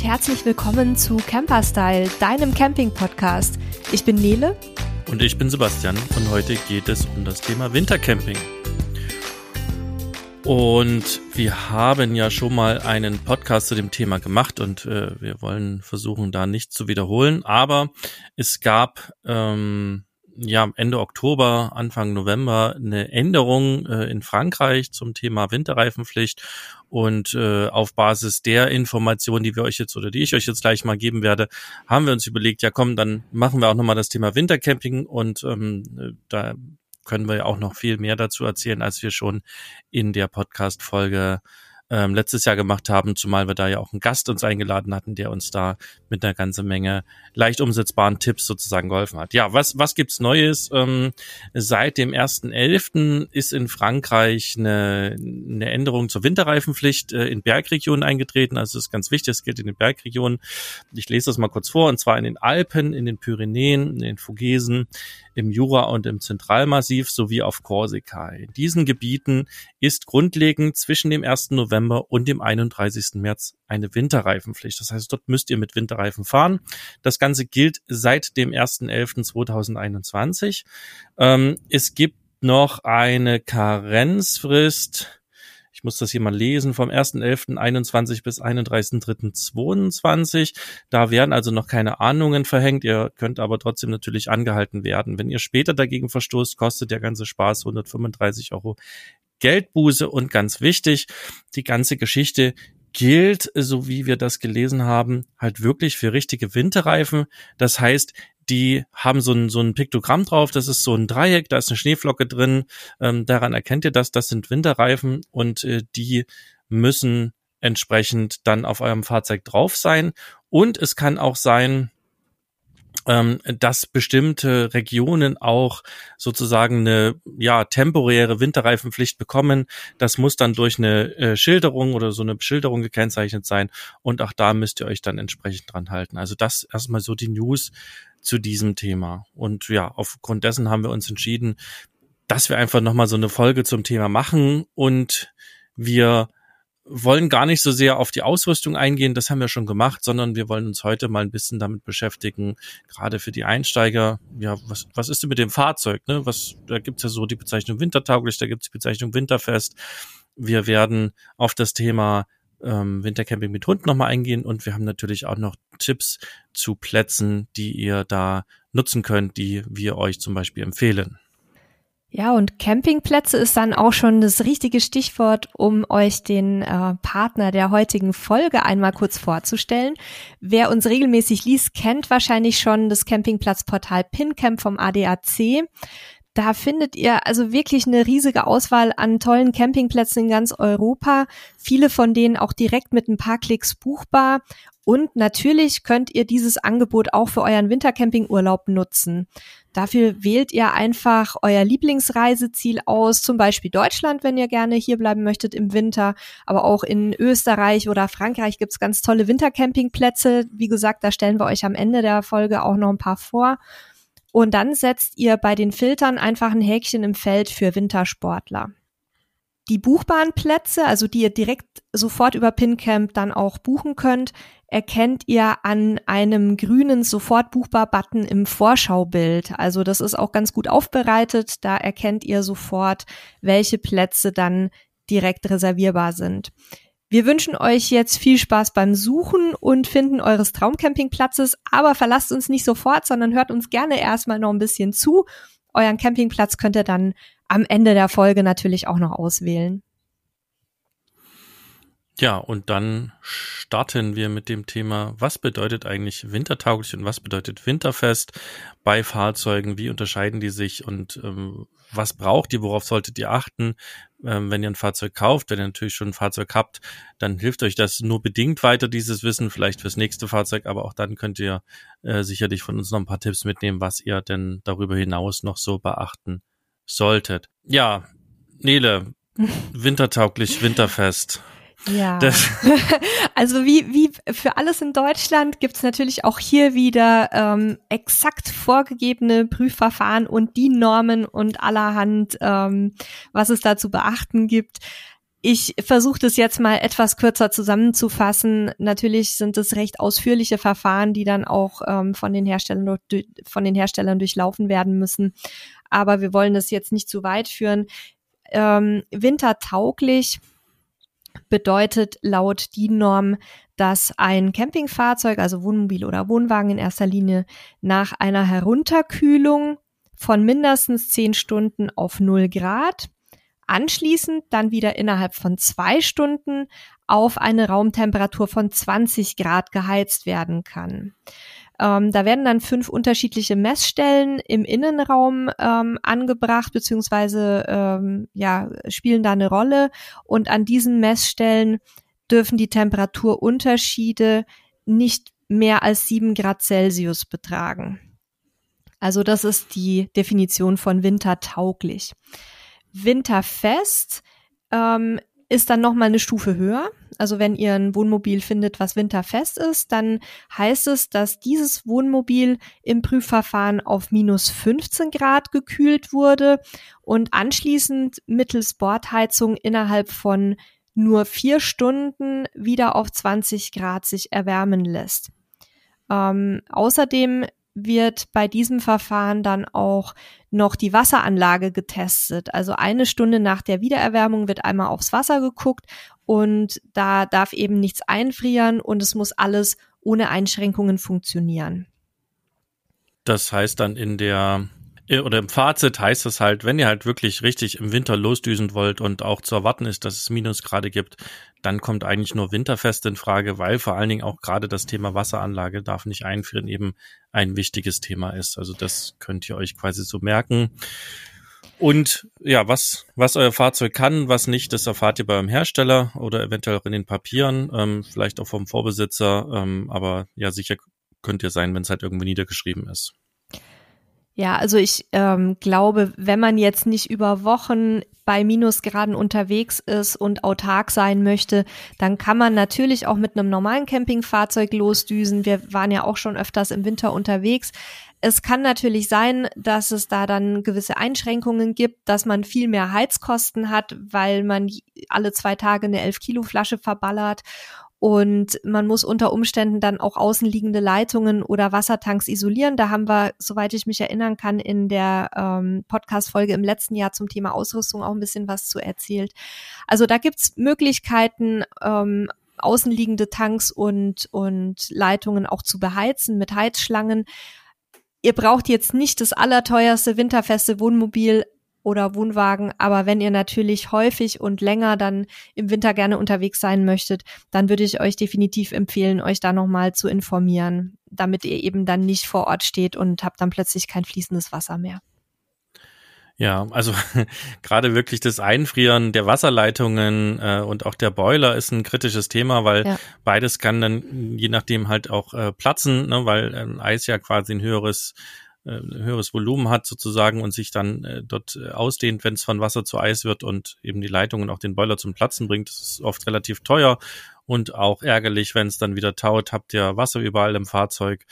und herzlich willkommen zu Camperstyle, deinem Camping-Podcast. Ich bin Nele. Und ich bin Sebastian und heute geht es um das Thema Wintercamping. Und wir haben ja schon mal einen Podcast zu dem Thema gemacht und äh, wir wollen versuchen, da nichts zu wiederholen. Aber es gab ähm, ja Ende Oktober, Anfang November eine Änderung äh, in Frankreich zum Thema Winterreifenpflicht und äh, auf Basis der Informationen, die wir euch jetzt oder die ich euch jetzt gleich mal geben werde, haben wir uns überlegt, ja komm, dann machen wir auch nochmal das Thema Wintercamping und ähm, da können wir ja auch noch viel mehr dazu erzählen, als wir schon in der Podcast-Folge ähm, letztes Jahr gemacht haben, zumal wir da ja auch einen Gast uns eingeladen hatten, der uns da mit einer ganzen Menge leicht umsetzbaren Tipps sozusagen geholfen hat. Ja, was, was gibt's Neues? Ähm, seit dem 1.11. ist in Frankreich eine, eine Änderung zur Winterreifenpflicht äh, in Bergregionen eingetreten. Also das ist ganz wichtig, es gilt in den Bergregionen. Ich lese das mal kurz vor, und zwar in den Alpen, in den Pyrenäen, in den Vogesen, im Jura und im Zentralmassiv sowie auf Korsika. In diesen Gebieten ist grundlegend zwischen dem 1. November und dem 31. März eine Winterreifenpflicht. Das heißt, dort müsst ihr mit Winterreifen fahren. Das Ganze gilt seit dem 1.11.2021. Ähm, es gibt noch eine Karenzfrist ich muss das hier mal lesen, vom 1.11.21 bis 31.03.22. Da werden also noch keine Ahnungen verhängt. Ihr könnt aber trotzdem natürlich angehalten werden. Wenn ihr später dagegen verstoßt, kostet der ganze Spaß 135 Euro Geldbuße. Und ganz wichtig, die ganze Geschichte gilt, so wie wir das gelesen haben, halt wirklich für richtige Winterreifen. Das heißt, die haben so ein, so ein Piktogramm drauf, das ist so ein Dreieck, da ist eine Schneeflocke drin, ähm, daran erkennt ihr das, das sind Winterreifen und äh, die müssen entsprechend dann auf eurem Fahrzeug drauf sein. Und es kann auch sein, ähm, dass bestimmte Regionen auch sozusagen eine ja temporäre Winterreifenpflicht bekommen. Das muss dann durch eine äh, Schilderung oder so eine Beschilderung gekennzeichnet sein und auch da müsst ihr euch dann entsprechend dran halten. Also das erstmal so die News zu diesem Thema. Und ja, aufgrund dessen haben wir uns entschieden, dass wir einfach nochmal so eine Folge zum Thema machen und wir wollen gar nicht so sehr auf die Ausrüstung eingehen, das haben wir schon gemacht, sondern wir wollen uns heute mal ein bisschen damit beschäftigen, gerade für die Einsteiger, ja, was, was ist denn mit dem Fahrzeug? Ne? Was, da gibt's ja so die Bezeichnung wintertauglich, da gibt's die Bezeichnung winterfest. Wir werden auf das Thema ähm, Wintercamping mit Hund nochmal eingehen und wir haben natürlich auch noch Tipps zu Plätzen, die ihr da nutzen könnt, die wir euch zum Beispiel empfehlen. Ja, und Campingplätze ist dann auch schon das richtige Stichwort, um euch den äh, Partner der heutigen Folge einmal kurz vorzustellen. Wer uns regelmäßig liest, kennt wahrscheinlich schon das Campingplatzportal PinCamp vom ADAC. Da findet ihr also wirklich eine riesige Auswahl an tollen Campingplätzen in ganz Europa. Viele von denen auch direkt mit ein paar Klicks buchbar. Und natürlich könnt ihr dieses Angebot auch für euren Wintercampingurlaub nutzen. Dafür wählt ihr einfach euer Lieblingsreiseziel aus, zum Beispiel Deutschland, wenn ihr gerne hier bleiben möchtet im Winter, aber auch in Österreich oder Frankreich gibt's ganz tolle Wintercampingplätze. Wie gesagt, da stellen wir euch am Ende der Folge auch noch ein paar vor. Und dann setzt ihr bei den Filtern einfach ein Häkchen im Feld für Wintersportler. Die buchbaren Plätze, also die ihr direkt sofort über PinCamp dann auch buchen könnt, erkennt ihr an einem grünen sofort buchbar Button im Vorschaubild. Also das ist auch ganz gut aufbereitet. Da erkennt ihr sofort, welche Plätze dann direkt reservierbar sind. Wir wünschen euch jetzt viel Spaß beim Suchen und Finden eures Traumcampingplatzes, aber verlasst uns nicht sofort, sondern hört uns gerne erstmal noch ein bisschen zu. Euren Campingplatz könnt ihr dann am Ende der Folge natürlich auch noch auswählen. Ja, und dann starten wir mit dem Thema, was bedeutet eigentlich wintertauglich und was bedeutet winterfest bei Fahrzeugen, wie unterscheiden die sich und ähm, was braucht ihr, worauf solltet ihr achten, ähm, wenn ihr ein Fahrzeug kauft, wenn ihr natürlich schon ein Fahrzeug habt, dann hilft euch das nur bedingt weiter, dieses Wissen, vielleicht fürs nächste Fahrzeug, aber auch dann könnt ihr äh, sicherlich von uns noch ein paar Tipps mitnehmen, was ihr denn darüber hinaus noch so beachten solltet. Ja, Nele, wintertauglich, winterfest. Ja. also wie, wie für alles in Deutschland gibt's natürlich auch hier wieder ähm, exakt vorgegebene Prüfverfahren und die Normen und allerhand, ähm, was es da zu beachten gibt. Ich versuche das jetzt mal etwas kürzer zusammenzufassen. Natürlich sind es recht ausführliche Verfahren, die dann auch ähm, von, den Herstellern, von den Herstellern durchlaufen werden müssen. Aber wir wollen das jetzt nicht zu weit führen. Ähm, wintertauglich bedeutet laut DIN-Norm, dass ein Campingfahrzeug, also Wohnmobil oder Wohnwagen in erster Linie, nach einer Herunterkühlung von mindestens zehn Stunden auf null Grad anschließend dann wieder innerhalb von zwei Stunden auf eine Raumtemperatur von 20 Grad geheizt werden kann. Ähm, da werden dann fünf unterschiedliche Messstellen im Innenraum ähm, angebracht, beziehungsweise ähm, ja, spielen da eine Rolle. Und an diesen Messstellen dürfen die Temperaturunterschiede nicht mehr als sieben Grad Celsius betragen. Also das ist die Definition von wintertauglich. Winterfest ähm, ist dann nochmal eine Stufe höher. Also wenn ihr ein Wohnmobil findet, was winterfest ist, dann heißt es, dass dieses Wohnmobil im Prüfverfahren auf minus 15 Grad gekühlt wurde und anschließend mittels Bordheizung innerhalb von nur vier Stunden wieder auf 20 Grad sich erwärmen lässt. Ähm, außerdem wird bei diesem Verfahren dann auch noch die Wasseranlage getestet. Also eine Stunde nach der Wiedererwärmung wird einmal aufs Wasser geguckt und da darf eben nichts einfrieren und es muss alles ohne Einschränkungen funktionieren. Das heißt dann in der oder im Fazit heißt es halt, wenn ihr halt wirklich richtig im Winter losdüsen wollt und auch zu erwarten ist, dass es Minusgrade gibt, dann kommt eigentlich nur Winterfest in Frage, weil vor allen Dingen auch gerade das Thema Wasseranlage darf nicht einfrieren eben ein wichtiges Thema ist. Also das könnt ihr euch quasi so merken. Und ja, was, was euer Fahrzeug kann, was nicht, das erfahrt ihr beim Hersteller oder eventuell auch in den Papieren, ähm, vielleicht auch vom Vorbesitzer, ähm, aber ja, sicher könnt ihr sein, wenn es halt irgendwo niedergeschrieben ist. Ja, also ich ähm, glaube, wenn man jetzt nicht über Wochen bei Minusgraden unterwegs ist und autark sein möchte, dann kann man natürlich auch mit einem normalen Campingfahrzeug losdüsen. Wir waren ja auch schon öfters im Winter unterwegs. Es kann natürlich sein, dass es da dann gewisse Einschränkungen gibt, dass man viel mehr Heizkosten hat, weil man alle zwei Tage eine 11 Kilo Flasche verballert und man muss unter Umständen dann auch außenliegende Leitungen oder Wassertanks isolieren. Da haben wir, soweit ich mich erinnern kann, in der ähm, Podcast-Folge im letzten Jahr zum Thema Ausrüstung auch ein bisschen was zu erzählt. Also da gibt's Möglichkeiten, ähm, außenliegende Tanks und, und Leitungen auch zu beheizen mit Heizschlangen. Ihr braucht jetzt nicht das allerteuerste winterfeste Wohnmobil, oder Wohnwagen. Aber wenn ihr natürlich häufig und länger dann im Winter gerne unterwegs sein möchtet, dann würde ich euch definitiv empfehlen, euch da nochmal zu informieren, damit ihr eben dann nicht vor Ort steht und habt dann plötzlich kein fließendes Wasser mehr. Ja, also gerade wirklich das Einfrieren der Wasserleitungen äh, und auch der Boiler ist ein kritisches Thema, weil ja. beides kann dann je nachdem halt auch äh, platzen, ne, weil äh, Eis ja quasi ein höheres höheres Volumen hat sozusagen und sich dann äh, dort äh, ausdehnt, wenn es von Wasser zu Eis wird und eben die Leitung und auch den Boiler zum Platzen bringt. Das ist oft relativ teuer und auch ärgerlich, wenn es dann wieder taut, habt ihr Wasser überall im Fahrzeug.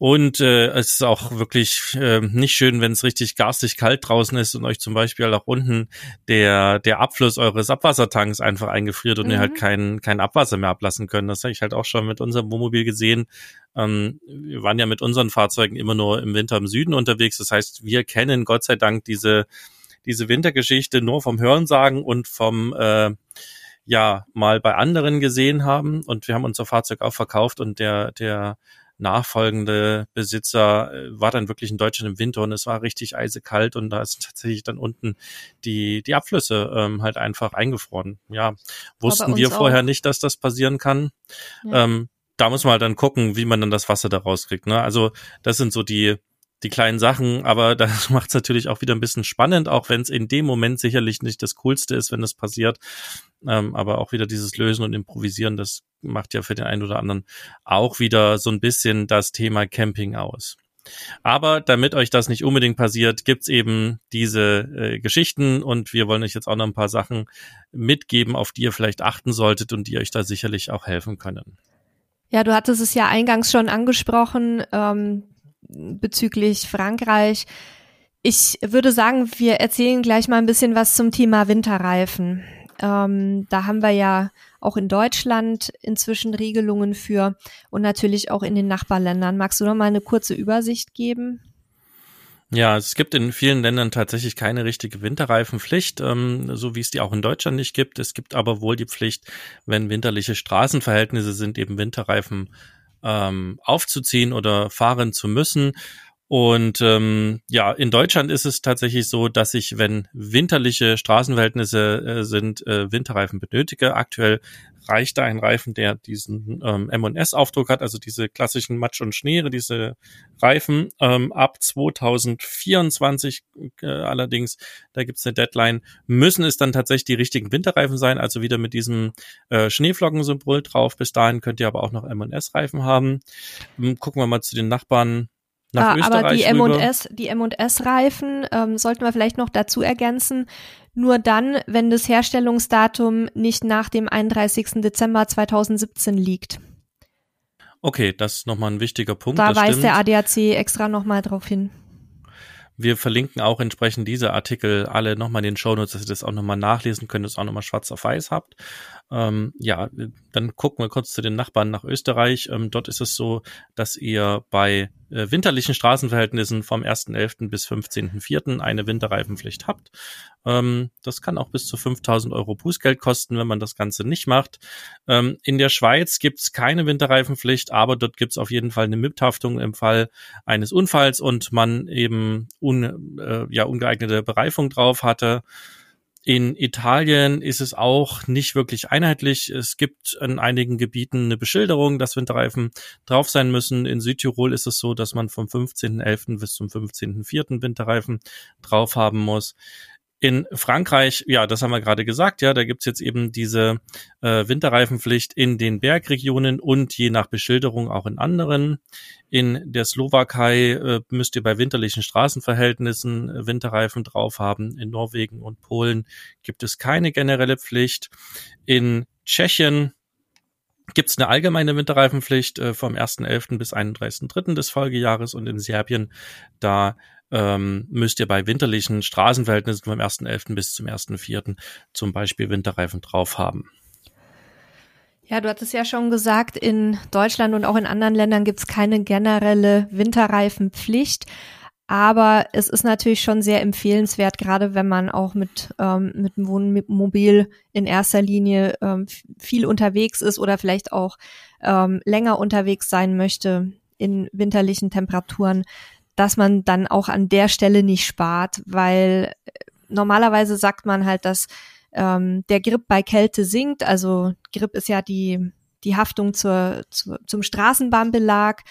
Und äh, es ist auch wirklich äh, nicht schön, wenn es richtig garstig kalt draußen ist und euch zum Beispiel auch unten der, der Abfluss eures Abwassertanks einfach eingefriert und mhm. ihr halt mhm. kein, kein Abwasser mehr ablassen könnt. Das habe ich halt auch schon mit unserem Wohnmobil gesehen. Ähm, wir waren ja mit unseren Fahrzeugen immer nur im Winter im Süden unterwegs. Das heißt, wir kennen Gott sei Dank diese, diese Wintergeschichte nur vom Hörensagen und vom äh, ja mal bei anderen gesehen haben. Und wir haben unser Fahrzeug auch verkauft und der, der nachfolgende Besitzer äh, war dann wirklich in Deutschland im Winter und es war richtig eisekalt und da ist tatsächlich dann unten die, die Abflüsse ähm, halt einfach eingefroren. Ja, wussten wir vorher auch. nicht, dass das passieren kann. Ja. Ähm, da muss man halt dann gucken, wie man dann das Wasser da rauskriegt. Ne? Also das sind so die, die kleinen Sachen, aber das macht es natürlich auch wieder ein bisschen spannend, auch wenn es in dem Moment sicherlich nicht das Coolste ist, wenn das passiert. Ähm, aber auch wieder dieses Lösen und Improvisieren, das macht ja für den einen oder anderen auch wieder so ein bisschen das Thema Camping aus. Aber damit euch das nicht unbedingt passiert, gibt's eben diese äh, Geschichten und wir wollen euch jetzt auch noch ein paar Sachen mitgeben, auf die ihr vielleicht achten solltet und die euch da sicherlich auch helfen können. Ja, du hattest es ja eingangs schon angesprochen ähm, bezüglich Frankreich. Ich würde sagen, wir erzählen gleich mal ein bisschen was zum Thema Winterreifen. Ähm, da haben wir ja auch in Deutschland inzwischen Regelungen für und natürlich auch in den Nachbarländern. Magst du noch mal eine kurze Übersicht geben? Ja, es gibt in vielen Ländern tatsächlich keine richtige Winterreifenpflicht, ähm, so wie es die auch in Deutschland nicht gibt. Es gibt aber wohl die Pflicht, wenn winterliche Straßenverhältnisse sind, eben Winterreifen ähm, aufzuziehen oder fahren zu müssen. Und ähm, ja, in Deutschland ist es tatsächlich so, dass ich, wenn winterliche Straßenverhältnisse äh, sind, äh, Winterreifen benötige. Aktuell reicht da ein Reifen, der diesen ähm, M&S-Aufdruck hat, also diese klassischen Matsch- und Schneere, diese Reifen. Ähm, ab 2024 äh, allerdings, da gibt's eine Deadline, müssen es dann tatsächlich die richtigen Winterreifen sein, also wieder mit diesem äh, Schneeflockensymbol drauf. Bis dahin könnt ihr aber auch noch M&S-Reifen haben. Ähm, gucken wir mal zu den Nachbarn nach ah, aber die M&S, die M&S-Reifen ähm, sollten wir vielleicht noch dazu ergänzen. Nur dann, wenn das Herstellungsdatum nicht nach dem 31. Dezember 2017 liegt. Okay, das ist nochmal ein wichtiger Punkt. Da weist stimmt. der ADAC extra nochmal drauf hin. Wir verlinken auch entsprechend diese Artikel alle nochmal in den Shownotes, dass ihr das auch nochmal nachlesen könnt, das auch nochmal schwarz auf weiß habt. Ähm, ja, dann gucken wir kurz zu den Nachbarn nach Österreich. Ähm, dort ist es so, dass ihr bei äh, winterlichen Straßenverhältnissen vom 1.11. bis 15.04. eine Winterreifenpflicht habt. Ähm, das kann auch bis zu 5000 Euro Bußgeld kosten, wenn man das Ganze nicht macht. Ähm, in der Schweiz gibt's keine Winterreifenpflicht, aber dort gibt's auf jeden Fall eine Mithaftung im Fall eines Unfalls und man eben un, äh, ja, ungeeignete Bereifung drauf hatte. In Italien ist es auch nicht wirklich einheitlich. Es gibt in einigen Gebieten eine Beschilderung, dass Winterreifen drauf sein müssen. In Südtirol ist es so, dass man vom 15.11. bis zum 15.04. Winterreifen drauf haben muss. In Frankreich, ja, das haben wir gerade gesagt, ja, da gibt's jetzt eben diese äh, Winterreifenpflicht in den Bergregionen und je nach Beschilderung auch in anderen. In der Slowakei äh, müsst ihr bei winterlichen Straßenverhältnissen äh, Winterreifen drauf haben. In Norwegen und Polen gibt es keine generelle Pflicht. In Tschechien gibt es eine allgemeine Winterreifenpflicht äh, vom 1.11. bis 31.3. des Folgejahres und in Serbien, da ähm, müsst ihr bei winterlichen Straßenverhältnissen vom 1.11. bis zum 1.4. zum Beispiel Winterreifen drauf haben. Ja, du hattest ja schon gesagt, in Deutschland und auch in anderen Ländern gibt es keine generelle Winterreifenpflicht. Aber es ist natürlich schon sehr empfehlenswert, gerade wenn man auch mit, ähm, mit dem Wohnmobil in erster Linie ähm, viel unterwegs ist oder vielleicht auch ähm, länger unterwegs sein möchte in winterlichen Temperaturen, dass man dann auch an der Stelle nicht spart, weil äh, normalerweise sagt man halt, dass ähm, der Grip bei Kälte sinkt. Also Grip ist ja die, die Haftung zur, zur, zum Straßenbahnbelag.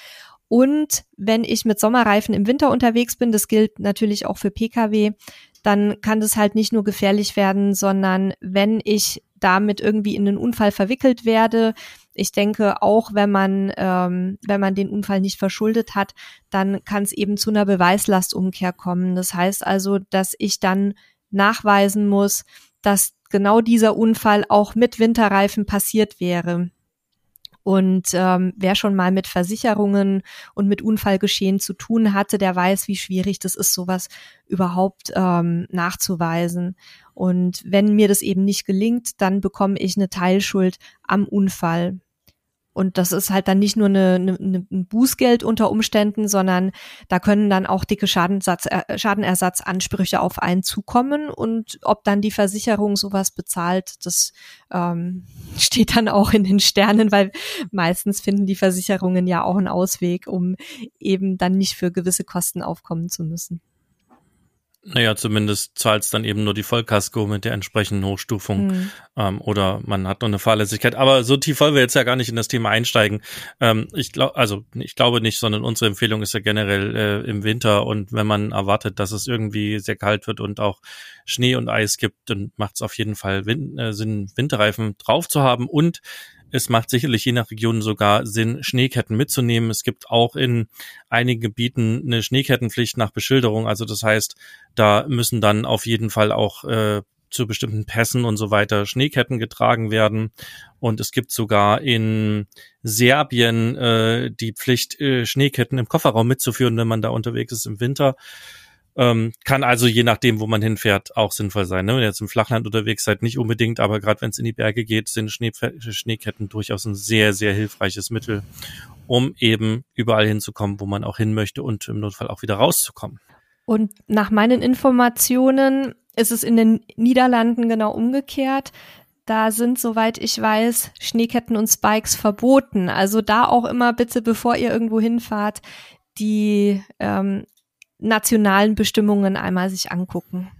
Und wenn ich mit Sommerreifen im Winter unterwegs bin, das gilt natürlich auch für Pkw, dann kann das halt nicht nur gefährlich werden, sondern wenn ich damit irgendwie in einen Unfall verwickelt werde, ich denke, auch wenn man, ähm, wenn man den Unfall nicht verschuldet hat, dann kann es eben zu einer Beweislastumkehr kommen. Das heißt also, dass ich dann nachweisen muss, dass genau dieser Unfall auch mit Winterreifen passiert wäre. Und ähm, wer schon mal mit Versicherungen und mit Unfallgeschehen zu tun hatte, der weiß, wie schwierig das ist, sowas überhaupt ähm, nachzuweisen. Und wenn mir das eben nicht gelingt, dann bekomme ich eine Teilschuld am Unfall. Und das ist halt dann nicht nur eine, eine, ein Bußgeld unter Umständen, sondern da können dann auch dicke Schadensatz, äh, Schadenersatzansprüche auf einen zukommen. Und ob dann die Versicherung sowas bezahlt, das ähm, steht dann auch in den Sternen, weil meistens finden die Versicherungen ja auch einen Ausweg, um eben dann nicht für gewisse Kosten aufkommen zu müssen. Naja, zumindest zahlt es dann eben nur die Vollkasko mit der entsprechenden Hochstufung mhm. ähm, oder man hat noch eine Fahrlässigkeit. Aber so tief wollen wir jetzt ja gar nicht in das Thema einsteigen. Ähm, ich glaube, also ich glaube nicht, sondern unsere Empfehlung ist ja generell äh, im Winter und wenn man erwartet, dass es irgendwie sehr kalt wird und auch Schnee und Eis gibt, dann macht es auf jeden Fall Win äh, Sinn, Winterreifen drauf zu haben und es macht sicherlich je nach Region sogar Sinn, Schneeketten mitzunehmen. Es gibt auch in einigen Gebieten eine Schneekettenpflicht nach Beschilderung. Also das heißt, da müssen dann auf jeden Fall auch äh, zu bestimmten Pässen und so weiter Schneeketten getragen werden. Und es gibt sogar in Serbien äh, die Pflicht, äh, Schneeketten im Kofferraum mitzuführen, wenn man da unterwegs ist im Winter. Ähm, kann also je nachdem, wo man hinfährt, auch sinnvoll sein. Ne? Wenn ihr jetzt im Flachland unterwegs seid, nicht unbedingt, aber gerade wenn es in die Berge geht, sind Schnee Schneeketten durchaus ein sehr, sehr hilfreiches Mittel, um eben überall hinzukommen, wo man auch hin möchte und im Notfall auch wieder rauszukommen. Und nach meinen Informationen ist es in den Niederlanden genau umgekehrt. Da sind, soweit ich weiß, Schneeketten und Spikes verboten. Also da auch immer bitte, bevor ihr irgendwo hinfahrt, die ähm, nationalen Bestimmungen einmal sich angucken.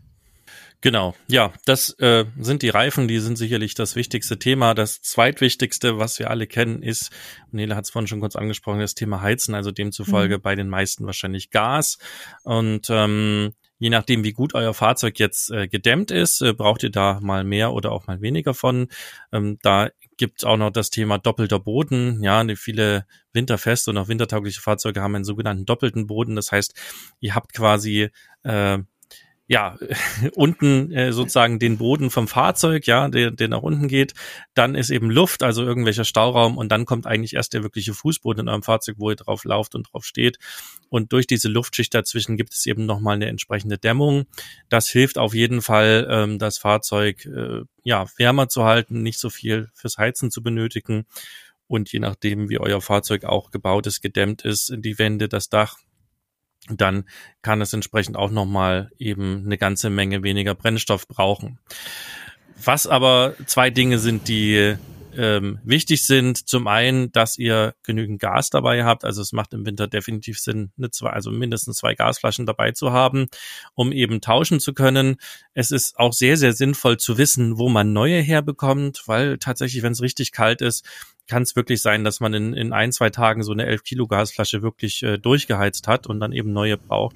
Genau, ja, das äh, sind die Reifen, die sind sicherlich das wichtigste Thema. Das zweitwichtigste, was wir alle kennen, ist, Nele hat es vorhin schon kurz angesprochen, das Thema Heizen, also demzufolge mhm. bei den meisten wahrscheinlich Gas. Und ähm, je nachdem, wie gut euer Fahrzeug jetzt äh, gedämmt ist, äh, braucht ihr da mal mehr oder auch mal weniger von. Ähm, da gibt auch noch das Thema doppelter Boden. Ja, viele winterfeste und auch wintertaugliche Fahrzeuge haben einen sogenannten doppelten Boden. Das heißt, ihr habt quasi äh, ja, unten äh, sozusagen den Boden vom Fahrzeug, ja, der, der nach unten geht. Dann ist eben Luft, also irgendwelcher Stauraum und dann kommt eigentlich erst der wirkliche Fußboden in eurem Fahrzeug, wo ihr drauf lauft und drauf steht. Und durch diese Luftschicht dazwischen gibt es eben nochmal eine entsprechende Dämmung. Das hilft auf jeden Fall, ähm, das Fahrzeug äh, ja wärmer zu halten, nicht so viel fürs Heizen zu benötigen. Und je nachdem, wie euer Fahrzeug auch gebaut ist, gedämmt ist, die Wände, das Dach, dann kann es entsprechend auch nochmal eben eine ganze Menge weniger Brennstoff brauchen. Was aber zwei Dinge sind, die ähm, wichtig sind. Zum einen, dass ihr genügend Gas dabei habt. Also es macht im Winter definitiv Sinn, eine zwei, also mindestens zwei Gasflaschen dabei zu haben, um eben tauschen zu können. Es ist auch sehr, sehr sinnvoll zu wissen, wo man neue herbekommt, weil tatsächlich, wenn es richtig kalt ist, kann es wirklich sein, dass man in, in ein, zwei Tagen so eine 11 Kilo Gasflasche wirklich äh, durchgeheizt hat und dann eben neue braucht.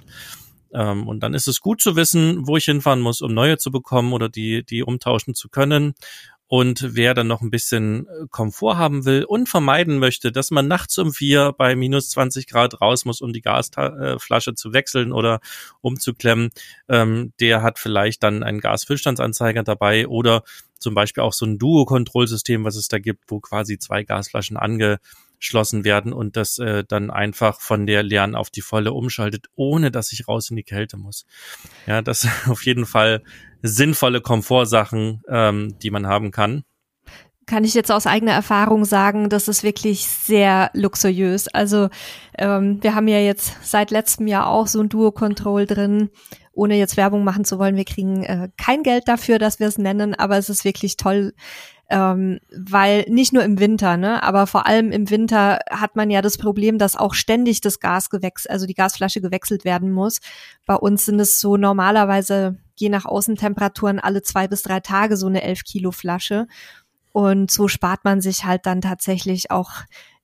Ähm, und dann ist es gut zu wissen, wo ich hinfahren muss, um neue zu bekommen oder die, die umtauschen zu können. Und wer dann noch ein bisschen äh, Komfort haben will und vermeiden möchte, dass man nachts um vier bei minus 20 Grad raus muss, um die Gasflasche zu wechseln oder umzuklemmen, ähm, der hat vielleicht dann einen Gasfüllstandsanzeiger dabei oder zum Beispiel auch so ein Duo-Kontrollsystem, was es da gibt, wo quasi zwei Gasflaschen angeschlossen werden und das äh, dann einfach von der leeren auf die volle umschaltet, ohne dass ich raus in die Kälte muss. Ja, das auf jeden Fall sinnvolle Komfortsachen, ähm, die man haben kann kann ich jetzt aus eigener Erfahrung sagen, das ist wirklich sehr luxuriös. Also ähm, wir haben ja jetzt seit letztem Jahr auch so ein Duo-Control drin ohne jetzt Werbung machen zu wollen, wir kriegen äh, kein Geld dafür, dass wir es nennen, aber es ist wirklich toll, ähm, weil nicht nur im Winter, ne, aber vor allem im Winter hat man ja das Problem, dass auch ständig das Gas gewechselt, also die Gasflasche gewechselt werden muss. Bei uns sind es so normalerweise je nach Außentemperaturen alle zwei bis drei Tage so eine elf Kilo Flasche. Und so spart man sich halt dann tatsächlich auch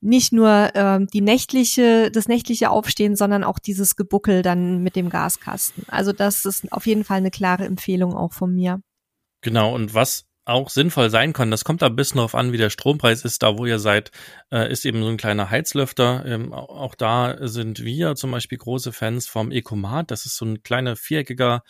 nicht nur ähm, die nächtliche, das nächtliche Aufstehen, sondern auch dieses Gebuckel dann mit dem Gaskasten. Also das ist auf jeden Fall eine klare Empfehlung auch von mir. Genau, und was auch sinnvoll sein kann, das kommt da ein bisschen darauf an, wie der Strompreis ist, da wo ihr seid, äh, ist eben so ein kleiner Heizlüfter. Ähm, auch da sind wir zum Beispiel große Fans vom Ecomat. Das ist so ein kleiner viereckiger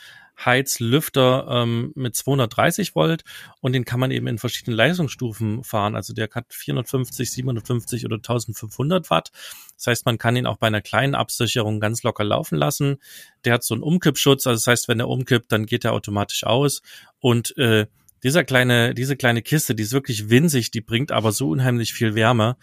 Heizlüfter ähm, mit 230 Volt und den kann man eben in verschiedenen Leistungsstufen fahren. Also der hat 450, 750 oder 1500 Watt. Das heißt, man kann ihn auch bei einer kleinen Absicherung ganz locker laufen lassen. Der hat so einen Umkippschutz, also das heißt, wenn er umkippt, dann geht er automatisch aus und äh, dieser kleine, diese kleine Kiste, die ist wirklich winzig, die bringt aber so unheimlich viel Wärme.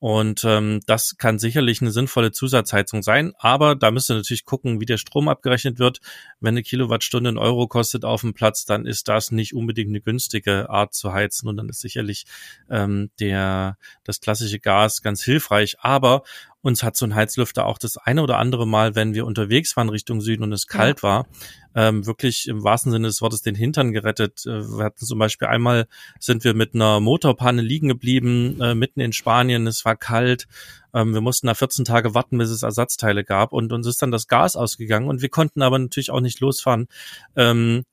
Und ähm, das kann sicherlich eine sinnvolle Zusatzheizung sein, aber da müsst ihr natürlich gucken, wie der Strom abgerechnet wird. Wenn eine Kilowattstunde einen Euro kostet auf dem Platz, dann ist das nicht unbedingt eine günstige Art zu heizen und dann ist sicherlich ähm, der das klassische Gas ganz hilfreich. Aber uns hat so ein Heizlüfter auch das eine oder andere Mal, wenn wir unterwegs waren Richtung Süden und es kalt ja. war, ähm, wirklich im wahrsten Sinne des Wortes den Hintern gerettet. Äh, wir hatten zum Beispiel einmal sind wir mit einer Motorpanne liegen geblieben, äh, mitten in Spanien, es war kalt. Ähm, wir mussten da 14 Tage warten, bis es Ersatzteile gab und uns ist dann das Gas ausgegangen und wir konnten aber natürlich auch nicht losfahren. Ähm,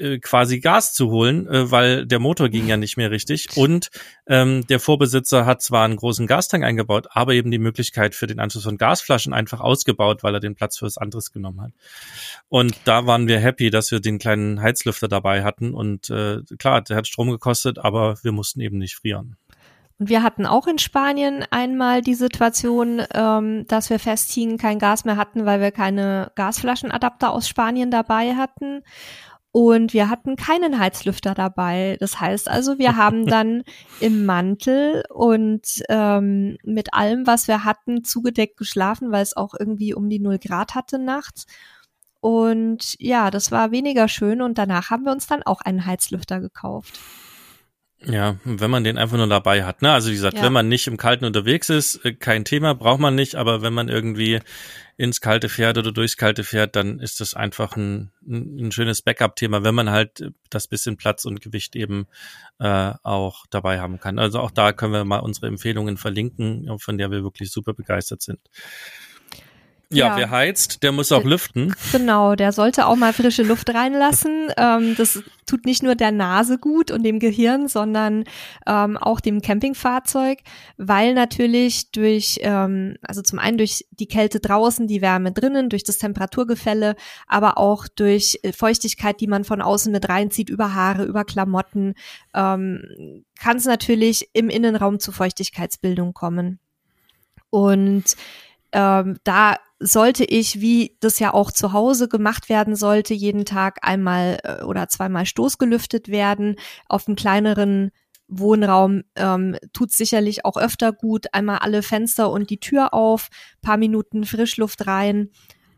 äh, quasi Gas zu holen, äh, weil der Motor ging ja nicht mehr richtig. Und ähm, der Vorbesitzer hat zwar einen großen Gastank eingebaut, aber eben die Möglichkeit für den Anschluss von Gasflaschen einfach ausgebaut, weil er den Platz für was anderes genommen hat. Und da waren wir happy, dass wir den kleinen Heizlüfter dabei hatten. Und äh, klar, der hat Strom gekostet, aber wir mussten eben nicht frieren. Und wir hatten auch in Spanien einmal die Situation, ähm, dass wir festhingen, kein Gas mehr hatten, weil wir keine Gasflaschenadapter aus Spanien dabei hatten. Und wir hatten keinen Heizlüfter dabei. Das heißt also, wir haben dann im Mantel und ähm, mit allem, was wir hatten, zugedeckt geschlafen, weil es auch irgendwie um die null Grad hatte nachts. Und ja, das war weniger schön und danach haben wir uns dann auch einen Heizlüfter gekauft. Ja, wenn man den einfach nur dabei hat. Ne? Also wie gesagt, ja. wenn man nicht im Kalten unterwegs ist, äh, kein Thema, braucht man nicht. Aber wenn man irgendwie ins Kalte fährt oder durchs Kalte fährt, dann ist das einfach ein, ein schönes Backup-Thema, wenn man halt das bisschen Platz und Gewicht eben äh, auch dabei haben kann. Also auch da können wir mal unsere Empfehlungen verlinken, von der wir wirklich super begeistert sind. Ja, ja, wer heizt, der muss auch lüften. Genau, der sollte auch mal frische Luft reinlassen. Ähm, das tut nicht nur der Nase gut und dem Gehirn, sondern ähm, auch dem Campingfahrzeug, weil natürlich durch, ähm, also zum einen durch die Kälte draußen, die Wärme drinnen, durch das Temperaturgefälle, aber auch durch Feuchtigkeit, die man von außen mit reinzieht, über Haare, über Klamotten, ähm, kann es natürlich im Innenraum zu Feuchtigkeitsbildung kommen. Und ähm, da sollte ich, wie das ja auch zu Hause gemacht werden sollte, jeden Tag einmal äh, oder zweimal stoßgelüftet werden. Auf einem kleineren Wohnraum ähm, tut sicherlich auch öfter gut. Einmal alle Fenster und die Tür auf, paar Minuten Frischluft rein.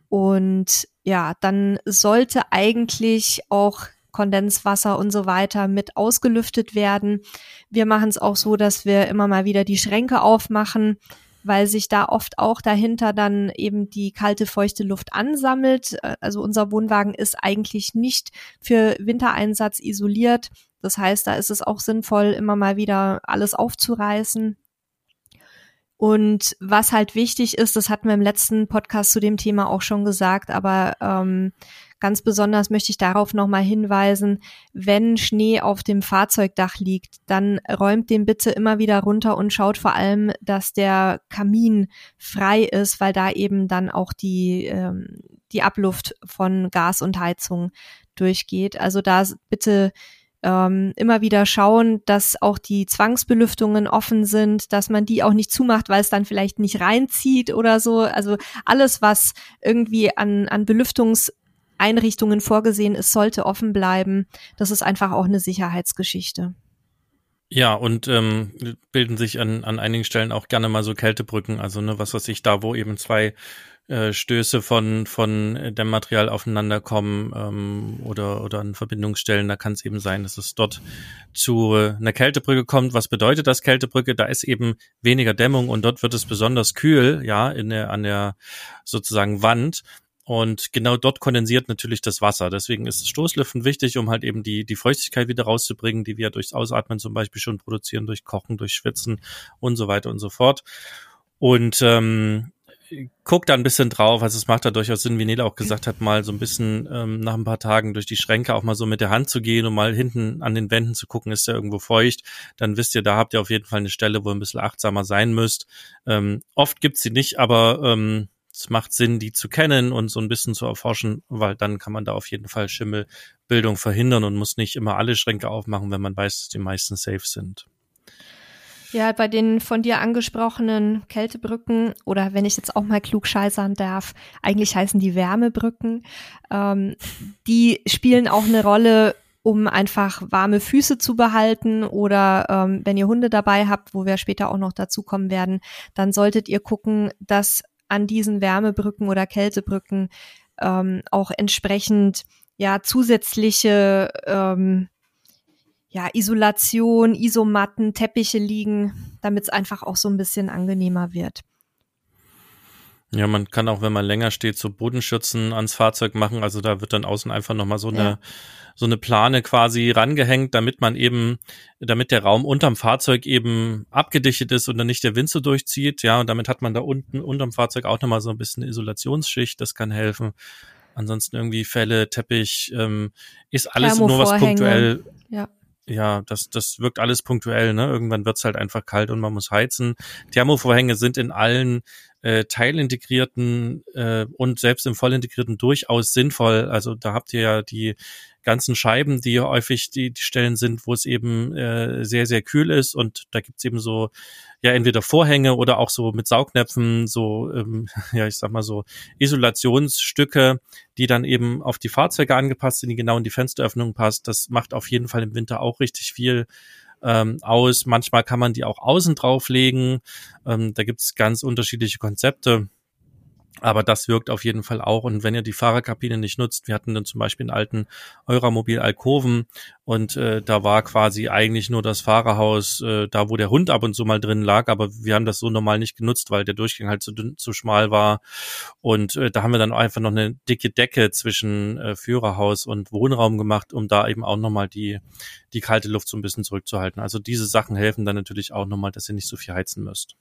Und ja, dann sollte eigentlich auch Kondenswasser und so weiter mit ausgelüftet werden. Wir machen es auch so, dass wir immer mal wieder die Schränke aufmachen, weil sich da oft auch dahinter dann eben die kalte, feuchte Luft ansammelt. Äh, also unser Wohnwagen ist eigentlich nicht für Wintereinsatz isoliert. Das heißt, da ist es auch sinnvoll, immer mal wieder alles aufzureißen. Und was halt wichtig ist, das hatten wir im letzten Podcast zu dem Thema auch schon gesagt, aber ähm, Ganz besonders möchte ich darauf nochmal hinweisen, wenn Schnee auf dem Fahrzeugdach liegt, dann räumt den bitte immer wieder runter und schaut vor allem, dass der Kamin frei ist, weil da eben dann auch die, ähm, die Abluft von Gas und Heizung durchgeht. Also da bitte ähm, immer wieder schauen, dass auch die Zwangsbelüftungen offen sind, dass man die auch nicht zumacht, weil es dann vielleicht nicht reinzieht oder so. Also alles, was irgendwie an, an Belüftungs Einrichtungen vorgesehen ist, sollte offen bleiben. Das ist einfach auch eine Sicherheitsgeschichte. Ja, und ähm, bilden sich an, an einigen Stellen auch gerne mal so Kältebrücken, also ne, was weiß ich, da wo eben zwei äh, Stöße von, von dem Material aufeinander kommen ähm, oder, oder an Verbindungsstellen, da kann es eben sein, dass es dort zu äh, einer Kältebrücke kommt. Was bedeutet das Kältebrücke? Da ist eben weniger Dämmung und dort wird es besonders kühl, ja, in der, an der sozusagen Wand. Und genau dort kondensiert natürlich das Wasser. Deswegen ist das Stoßlüften wichtig, um halt eben die, die Feuchtigkeit wieder rauszubringen, die wir durchs Ausatmen zum Beispiel schon produzieren, durch Kochen, durch Schwitzen und so weiter und so fort. Und ähm, guckt da ein bisschen drauf, also es macht da durchaus Sinn, wie Nele auch gesagt hat, mal so ein bisschen ähm, nach ein paar Tagen durch die Schränke auch mal so mit der Hand zu gehen und mal hinten an den Wänden zu gucken, ist der irgendwo feucht, dann wisst ihr, da habt ihr auf jeden Fall eine Stelle, wo ihr ein bisschen achtsamer sein müsst. Ähm, oft gibt's sie nicht, aber ähm, es macht Sinn, die zu kennen und so ein bisschen zu erforschen, weil dann kann man da auf jeden Fall Schimmelbildung verhindern und muss nicht immer alle Schränke aufmachen, wenn man weiß, dass die meisten safe sind. Ja, bei den von dir angesprochenen Kältebrücken oder wenn ich jetzt auch mal klug scheißern darf, eigentlich heißen die Wärmebrücken, ähm, die spielen auch eine Rolle, um einfach warme Füße zu behalten oder ähm, wenn ihr Hunde dabei habt, wo wir später auch noch dazu kommen werden, dann solltet ihr gucken, dass an diesen Wärmebrücken oder Kältebrücken ähm, auch entsprechend ja zusätzliche ähm, ja, Isolation, Isomatten, Teppiche liegen, damit es einfach auch so ein bisschen angenehmer wird. Ja, man kann auch, wenn man länger steht, so Bodenschützen ans Fahrzeug machen. Also da wird dann außen einfach nochmal so eine, so eine Plane quasi rangehängt, damit man eben, damit der Raum unterm Fahrzeug eben abgedichtet ist und dann nicht der Wind so durchzieht. Ja, und damit hat man da unten unterm Fahrzeug auch nochmal so ein bisschen Isolationsschicht. Das kann helfen. Ansonsten irgendwie Fälle, Teppich, ähm, ist alles nur was punktuell. Ja ja, das, das wirkt alles punktuell, ne? Irgendwann wird's halt einfach kalt und man muss heizen. Thermovorhänge sind in allen äh, teilintegrierten äh, und selbst im vollintegrierten durchaus sinnvoll. Also da habt ihr ja die ganzen Scheiben, die häufig die, die Stellen sind, wo es eben äh, sehr, sehr kühl ist und da gibt's eben so ja entweder Vorhänge oder auch so mit Saugnäpfen, so ähm, ja ich sag mal so Isolationsstücke, die dann eben auf die Fahrzeuge angepasst sind, die genau in die Fensteröffnung passt. Das macht auf jeden Fall im Winter auch richtig viel ähm, aus. Manchmal kann man die auch außen drauflegen. Ähm, da gibt's ganz unterschiedliche Konzepte. Aber das wirkt auf jeden Fall auch. Und wenn ihr die Fahrerkabine nicht nutzt, wir hatten dann zum Beispiel einen alten Euramobil Alkoven und äh, da war quasi eigentlich nur das Fahrerhaus, äh, da wo der Hund ab und zu mal drin lag, aber wir haben das so normal nicht genutzt, weil der Durchgang halt zu dünn, zu schmal war. Und äh, da haben wir dann einfach noch eine dicke Decke zwischen äh, Führerhaus und Wohnraum gemacht, um da eben auch nochmal die, die kalte Luft so ein bisschen zurückzuhalten. Also diese Sachen helfen dann natürlich auch nochmal, dass ihr nicht so viel heizen müsst.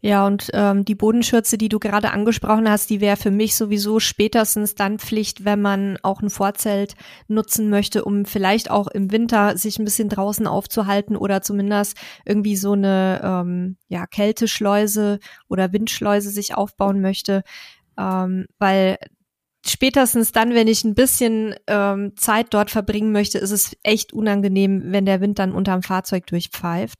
Ja, und ähm, die Bodenschürze, die du gerade angesprochen hast, die wäre für mich sowieso spätestens dann Pflicht, wenn man auch ein Vorzelt nutzen möchte, um vielleicht auch im Winter sich ein bisschen draußen aufzuhalten oder zumindest irgendwie so eine ähm, ja, Kälteschleuse oder Windschleuse sich aufbauen möchte. Ähm, weil spätestens dann, wenn ich ein bisschen ähm, Zeit dort verbringen möchte, ist es echt unangenehm, wenn der Wind dann unterm Fahrzeug durchpfeift.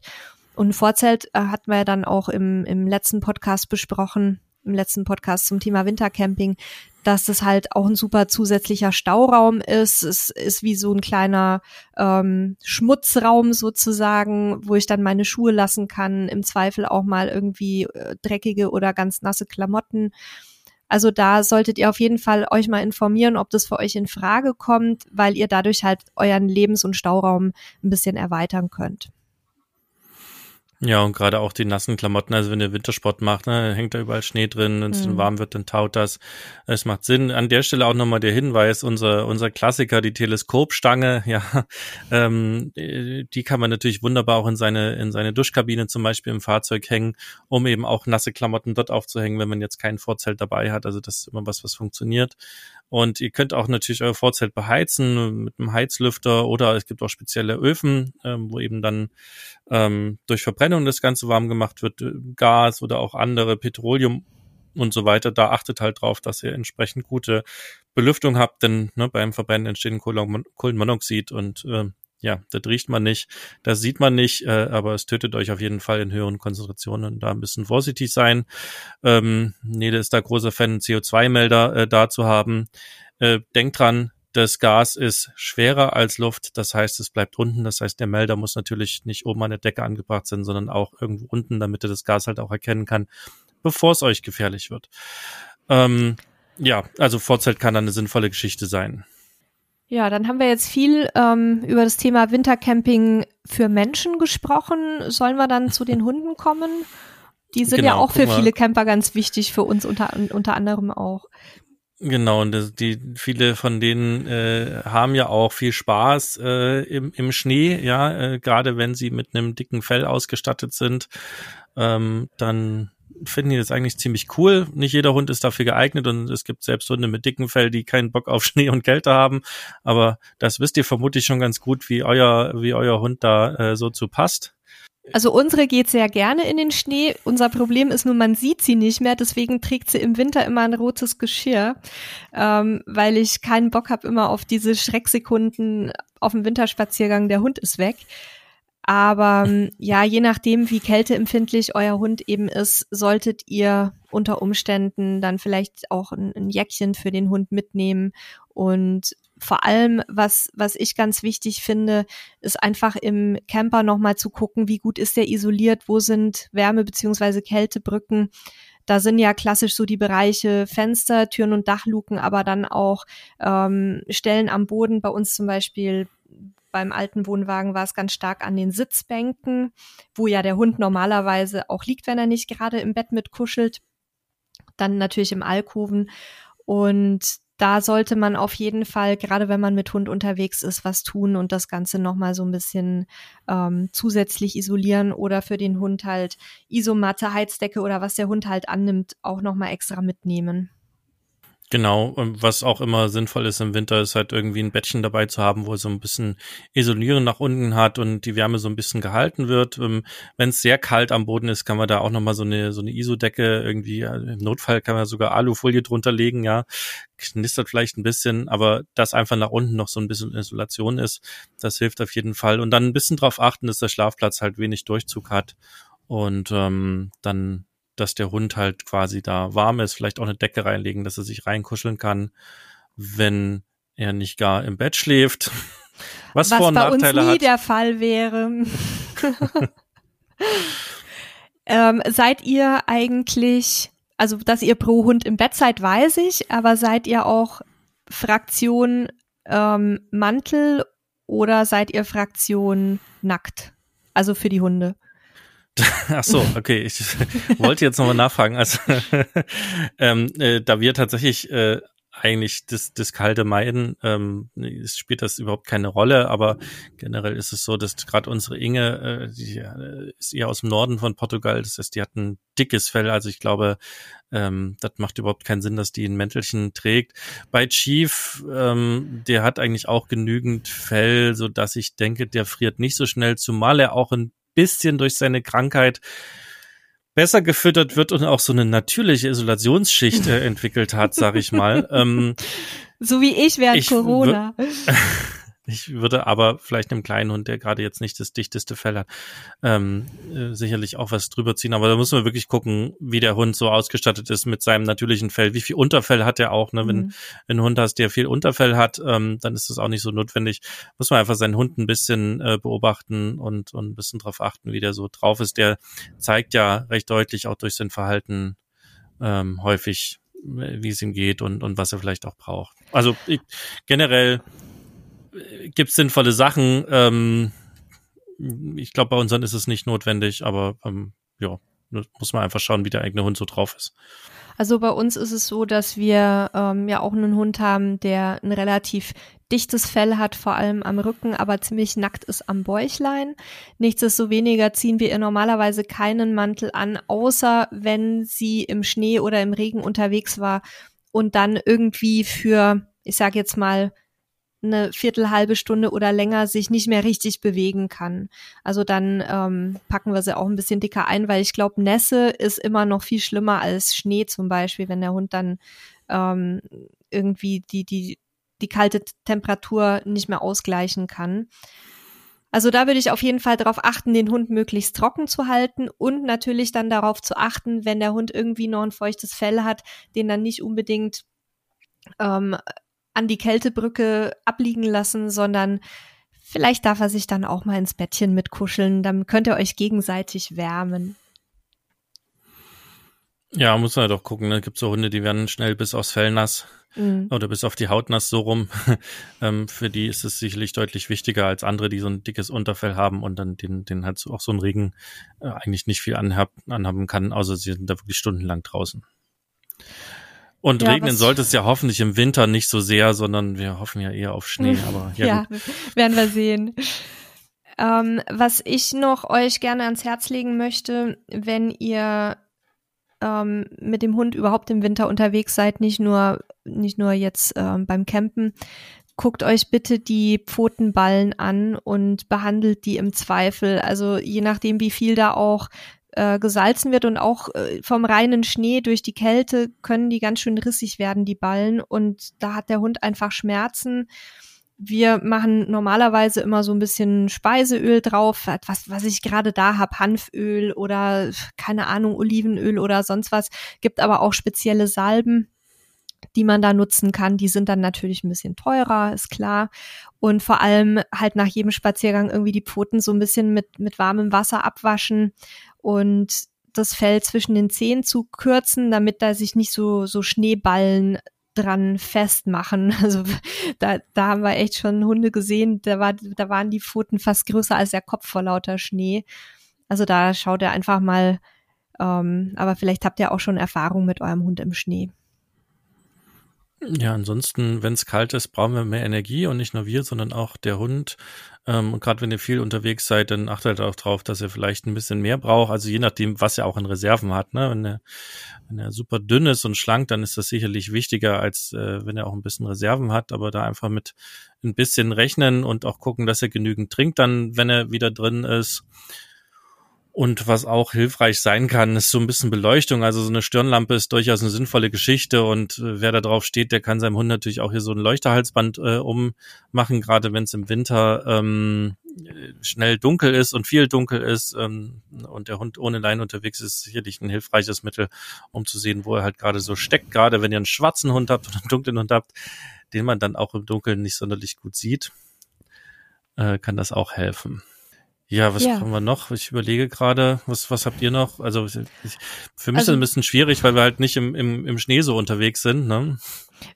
Und Vorzelt äh, hatten wir ja dann auch im, im letzten Podcast besprochen, im letzten Podcast zum Thema Wintercamping, dass das halt auch ein super zusätzlicher Stauraum ist. Es ist wie so ein kleiner ähm, Schmutzraum sozusagen, wo ich dann meine Schuhe lassen kann, im Zweifel auch mal irgendwie äh, dreckige oder ganz nasse Klamotten. Also da solltet ihr auf jeden Fall euch mal informieren, ob das für euch in Frage kommt, weil ihr dadurch halt euren Lebens- und Stauraum ein bisschen erweitern könnt. Ja, und gerade auch die nassen Klamotten, also wenn ihr Wintersport macht, ne, hängt da überall Schnee drin, wenn es mhm. dann warm wird, dann taut das. Es macht Sinn. An der Stelle auch nochmal der Hinweis, unser, unser Klassiker, die Teleskopstange, ja, ähm, die kann man natürlich wunderbar auch in seine, in seine Duschkabine zum Beispiel im Fahrzeug hängen, um eben auch nasse Klamotten dort aufzuhängen, wenn man jetzt kein Vorzelt dabei hat. Also das ist immer was, was funktioniert. Und ihr könnt auch natürlich euer Vorzelt beheizen mit einem Heizlüfter oder es gibt auch spezielle Öfen, ähm, wo eben dann ähm, durch Verbrennung das Ganze warm gemacht wird, Gas oder auch andere Petroleum und so weiter. Da achtet halt drauf, dass ihr entsprechend gute Belüftung habt, denn ne, beim Verbrennen entsteht Kohlenmonoxid und äh, ja, das riecht man nicht, das sieht man nicht, äh, aber es tötet euch auf jeden Fall in höheren Konzentrationen. Da ein bisschen vorsichtig sein. Ähm, Nede ist da großer Fan, CO2-Melder äh, da zu haben. Äh, denkt dran, das Gas ist schwerer als Luft, das heißt, es bleibt unten. Das heißt, der Melder muss natürlich nicht oben an der Decke angebracht sein, sondern auch irgendwo unten, damit er das Gas halt auch erkennen kann, bevor es euch gefährlich wird. Ähm, ja, also Vorzelt kann dann eine sinnvolle Geschichte sein. Ja, dann haben wir jetzt viel ähm, über das Thema Wintercamping für Menschen gesprochen. Sollen wir dann zu den Hunden kommen? Die sind genau, ja auch für viele Camper ganz wichtig, für uns unter, unter anderem auch. Genau, und die viele von denen äh, haben ja auch viel Spaß äh, im, im Schnee, ja, äh, gerade wenn sie mit einem dicken Fell ausgestattet sind, ähm, dann finden die das eigentlich ziemlich cool. Nicht jeder Hund ist dafür geeignet und es gibt selbst Hunde mit dicken Fell, die keinen Bock auf Schnee und Kälte haben. Aber das wisst ihr vermutlich schon ganz gut, wie euer, wie euer Hund da äh, so zu passt. Also unsere geht sehr gerne in den Schnee. Unser Problem ist nur, man sieht sie nicht mehr. Deswegen trägt sie im Winter immer ein rotes Geschirr, ähm, weil ich keinen Bock habe immer auf diese Schrecksekunden auf dem Winterspaziergang. Der Hund ist weg. Aber ähm, ja, je nachdem, wie kälteempfindlich euer Hund eben ist, solltet ihr unter Umständen dann vielleicht auch ein, ein Jäckchen für den Hund mitnehmen. Und vor allem, was, was ich ganz wichtig finde, ist einfach im Camper nochmal zu gucken, wie gut ist der isoliert, wo sind Wärme- beziehungsweise Kältebrücken. Da sind ja klassisch so die Bereiche Fenster, Türen und Dachluken, aber dann auch ähm, Stellen am Boden, bei uns zum Beispiel beim alten Wohnwagen war es ganz stark an den Sitzbänken, wo ja der Hund normalerweise auch liegt, wenn er nicht gerade im Bett mitkuschelt. Dann natürlich im Alkoven. Und da sollte man auf jeden Fall, gerade wenn man mit Hund unterwegs ist, was tun und das Ganze nochmal so ein bisschen ähm, zusätzlich isolieren oder für den Hund halt Isomatte, Heizdecke oder was der Hund halt annimmt, auch nochmal extra mitnehmen. Genau, was auch immer sinnvoll ist im Winter, ist halt irgendwie ein Bettchen dabei zu haben, wo so ein bisschen Isolieren nach unten hat und die Wärme so ein bisschen gehalten wird. Ähm, Wenn es sehr kalt am Boden ist, kann man da auch nochmal so eine, so eine Isodecke irgendwie, im Notfall kann man sogar Alufolie drunter legen, ja. Knistert vielleicht ein bisschen, aber dass einfach nach unten noch so ein bisschen Isolation ist, das hilft auf jeden Fall. Und dann ein bisschen drauf achten, dass der Schlafplatz halt wenig Durchzug hat. Und ähm, dann dass der Hund halt quasi da warm ist, vielleicht auch eine Decke reinlegen, dass er sich reinkuscheln kann, wenn er nicht gar im Bett schläft. Was, Was Vor- und bei Nachteile uns nie hat. der Fall wäre. ähm, seid ihr eigentlich, also dass ihr pro Hund im Bett seid, weiß ich, aber seid ihr auch Fraktion ähm, Mantel oder seid ihr Fraktion nackt? Also für die Hunde. Ach so, okay. Ich wollte jetzt nochmal nachfragen. Also, ähm, äh, da wir tatsächlich äh, eigentlich das, das kalte meiden, ähm, spielt das überhaupt keine Rolle, aber generell ist es so, dass gerade unsere Inge, äh, die äh, ist eher aus dem Norden von Portugal, das heißt, die hat ein dickes Fell, also ich glaube, ähm, das macht überhaupt keinen Sinn, dass die ein Mäntelchen trägt. Bei Chief, ähm, der hat eigentlich auch genügend Fell, so dass ich denke, der friert nicht so schnell, zumal er auch ein bisschen durch seine Krankheit besser gefüttert wird und auch so eine natürliche Isolationsschicht äh, entwickelt hat, sag ich mal. Ähm, so wie ich während ich Corona. Ich würde aber vielleicht einem kleinen Hund, der gerade jetzt nicht das dichteste Fell hat, ähm, äh, sicherlich auch was drüber ziehen. Aber da muss man wirklich gucken, wie der Hund so ausgestattet ist mit seinem natürlichen Fell. Wie viel Unterfell hat er auch? Ne? Mhm. Wenn, wenn ein Hund hast, der viel Unterfell hat, ähm, dann ist das auch nicht so notwendig. Muss man einfach seinen Hund ein bisschen äh, beobachten und, und ein bisschen drauf achten, wie der so drauf ist. Der zeigt ja recht deutlich auch durch sein Verhalten ähm, häufig, äh, wie es ihm geht und, und was er vielleicht auch braucht. Also ich, generell gibt sinnvolle Sachen. Ähm, ich glaube, bei unseren ist es nicht notwendig, aber ähm, ja, muss man einfach schauen, wie der eigene Hund so drauf ist. Also bei uns ist es so, dass wir ähm, ja auch einen Hund haben, der ein relativ dichtes Fell hat, vor allem am Rücken, aber ziemlich nackt ist am Bäuchlein. Nichtsdestoweniger ziehen wir ihr normalerweise keinen Mantel an, außer wenn sie im Schnee oder im Regen unterwegs war und dann irgendwie für, ich sage jetzt mal, eine Viertel, halbe Stunde oder länger sich nicht mehr richtig bewegen kann. Also dann ähm, packen wir sie auch ein bisschen dicker ein, weil ich glaube, Nässe ist immer noch viel schlimmer als Schnee zum Beispiel, wenn der Hund dann ähm, irgendwie die, die, die kalte Temperatur nicht mehr ausgleichen kann. Also da würde ich auf jeden Fall darauf achten, den Hund möglichst trocken zu halten und natürlich dann darauf zu achten, wenn der Hund irgendwie noch ein feuchtes Fell hat, den dann nicht unbedingt ähm, an die Kältebrücke abliegen lassen, sondern vielleicht darf er sich dann auch mal ins Bettchen mitkuscheln. Dann könnt ihr euch gegenseitig wärmen. Ja, muss man doch gucken. Ne? Gibt so Hunde, die werden schnell bis aufs Fell nass mhm. oder bis auf die Haut nass so rum. ähm, für die ist es sicherlich deutlich wichtiger als andere, die so ein dickes Unterfell haben und dann den, den halt auch so ein Regen äh, eigentlich nicht viel anhab, anhaben kann, außer sie sind da wirklich stundenlang draußen. Und ja, regnen sollte es ja hoffentlich im Winter nicht so sehr, sondern wir hoffen ja eher auf Schnee. Aber ja, ja werden wir sehen. Ähm, was ich noch euch gerne ans Herz legen möchte, wenn ihr ähm, mit dem Hund überhaupt im Winter unterwegs seid, nicht nur nicht nur jetzt ähm, beim Campen, guckt euch bitte die Pfotenballen an und behandelt die im Zweifel. Also je nachdem, wie viel da auch äh, gesalzen wird und auch äh, vom reinen Schnee durch die Kälte können die ganz schön rissig werden, die Ballen. Und da hat der Hund einfach Schmerzen. Wir machen normalerweise immer so ein bisschen Speiseöl drauf, was, was ich gerade da hab, Hanföl oder keine Ahnung, Olivenöl oder sonst was. Gibt aber auch spezielle Salben, die man da nutzen kann. Die sind dann natürlich ein bisschen teurer, ist klar. Und vor allem halt nach jedem Spaziergang irgendwie die Pfoten so ein bisschen mit, mit warmem Wasser abwaschen und das Fell zwischen den Zehen zu kürzen, damit da sich nicht so, so Schneeballen dran festmachen. Also da, da haben wir echt schon Hunde gesehen, da, war, da waren die Pfoten fast größer als der Kopf vor lauter Schnee. Also da schaut er einfach mal, ähm, aber vielleicht habt ihr auch schon Erfahrung mit eurem Hund im Schnee. Ja, ansonsten, wenn es kalt ist, brauchen wir mehr Energie und nicht nur wir, sondern auch der Hund. Ähm, und gerade wenn ihr viel unterwegs seid, dann achtet auch drauf, dass er vielleicht ein bisschen mehr braucht. Also je nachdem, was er auch in Reserven hat. Ne? Wenn, er, wenn er super dünn ist und schlank, dann ist das sicherlich wichtiger, als äh, wenn er auch ein bisschen Reserven hat. Aber da einfach mit ein bisschen rechnen und auch gucken, dass er genügend trinkt, dann, wenn er wieder drin ist. Und was auch hilfreich sein kann, ist so ein bisschen Beleuchtung. Also so eine Stirnlampe ist durchaus eine sinnvolle Geschichte und äh, wer da drauf steht, der kann seinem Hund natürlich auch hier so ein Leuchterhalsband äh, ummachen, gerade wenn es im Winter ähm, schnell dunkel ist und viel dunkel ist ähm, und der Hund ohne Leine unterwegs ist, sicherlich ein hilfreiches Mittel, um zu sehen, wo er halt gerade so steckt. Gerade wenn ihr einen schwarzen Hund habt oder einen dunklen Hund habt, den man dann auch im Dunkeln nicht sonderlich gut sieht, äh, kann das auch helfen. Ja, was ja. haben wir noch? Ich überlege gerade, was, was habt ihr noch? Also ich, für mich also, ist es ein bisschen schwierig, weil wir halt nicht im, im, im Schnee so unterwegs sind. Ne?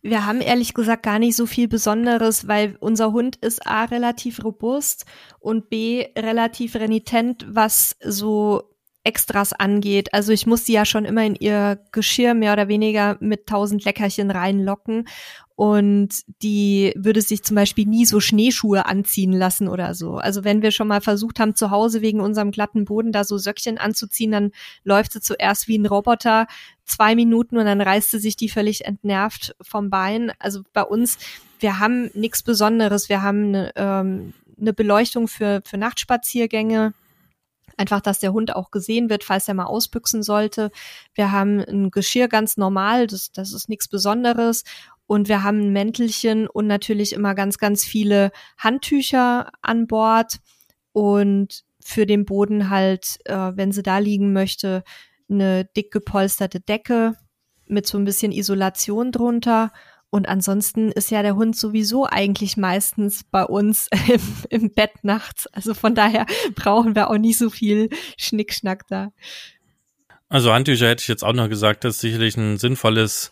Wir haben ehrlich gesagt gar nicht so viel Besonderes, weil unser Hund ist A relativ robust und B relativ renitent, was so Extras angeht. Also ich muss sie ja schon immer in ihr Geschirr mehr oder weniger mit tausend Leckerchen reinlocken und die würde sich zum Beispiel nie so Schneeschuhe anziehen lassen oder so. Also wenn wir schon mal versucht haben, zu Hause wegen unserem glatten Boden da so Söckchen anzuziehen, dann läuft sie zuerst wie ein Roboter zwei Minuten und dann reißt sie sich die völlig entnervt vom Bein. Also bei uns, wir haben nichts Besonderes. Wir haben eine, ähm, eine Beleuchtung für, für Nachtspaziergänge Einfach, dass der Hund auch gesehen wird, falls er mal ausbüchsen sollte. Wir haben ein Geschirr ganz normal, das, das ist nichts Besonderes. Und wir haben ein Mäntelchen und natürlich immer ganz, ganz viele Handtücher an Bord. Und für den Boden halt, äh, wenn sie da liegen möchte, eine dick gepolsterte Decke mit so ein bisschen Isolation drunter und ansonsten ist ja der Hund sowieso eigentlich meistens bei uns im, im Bett nachts. Also von daher brauchen wir auch nicht so viel Schnickschnack da. Also Handtücher hätte ich jetzt auch noch gesagt, das ist sicherlich ein sinnvolles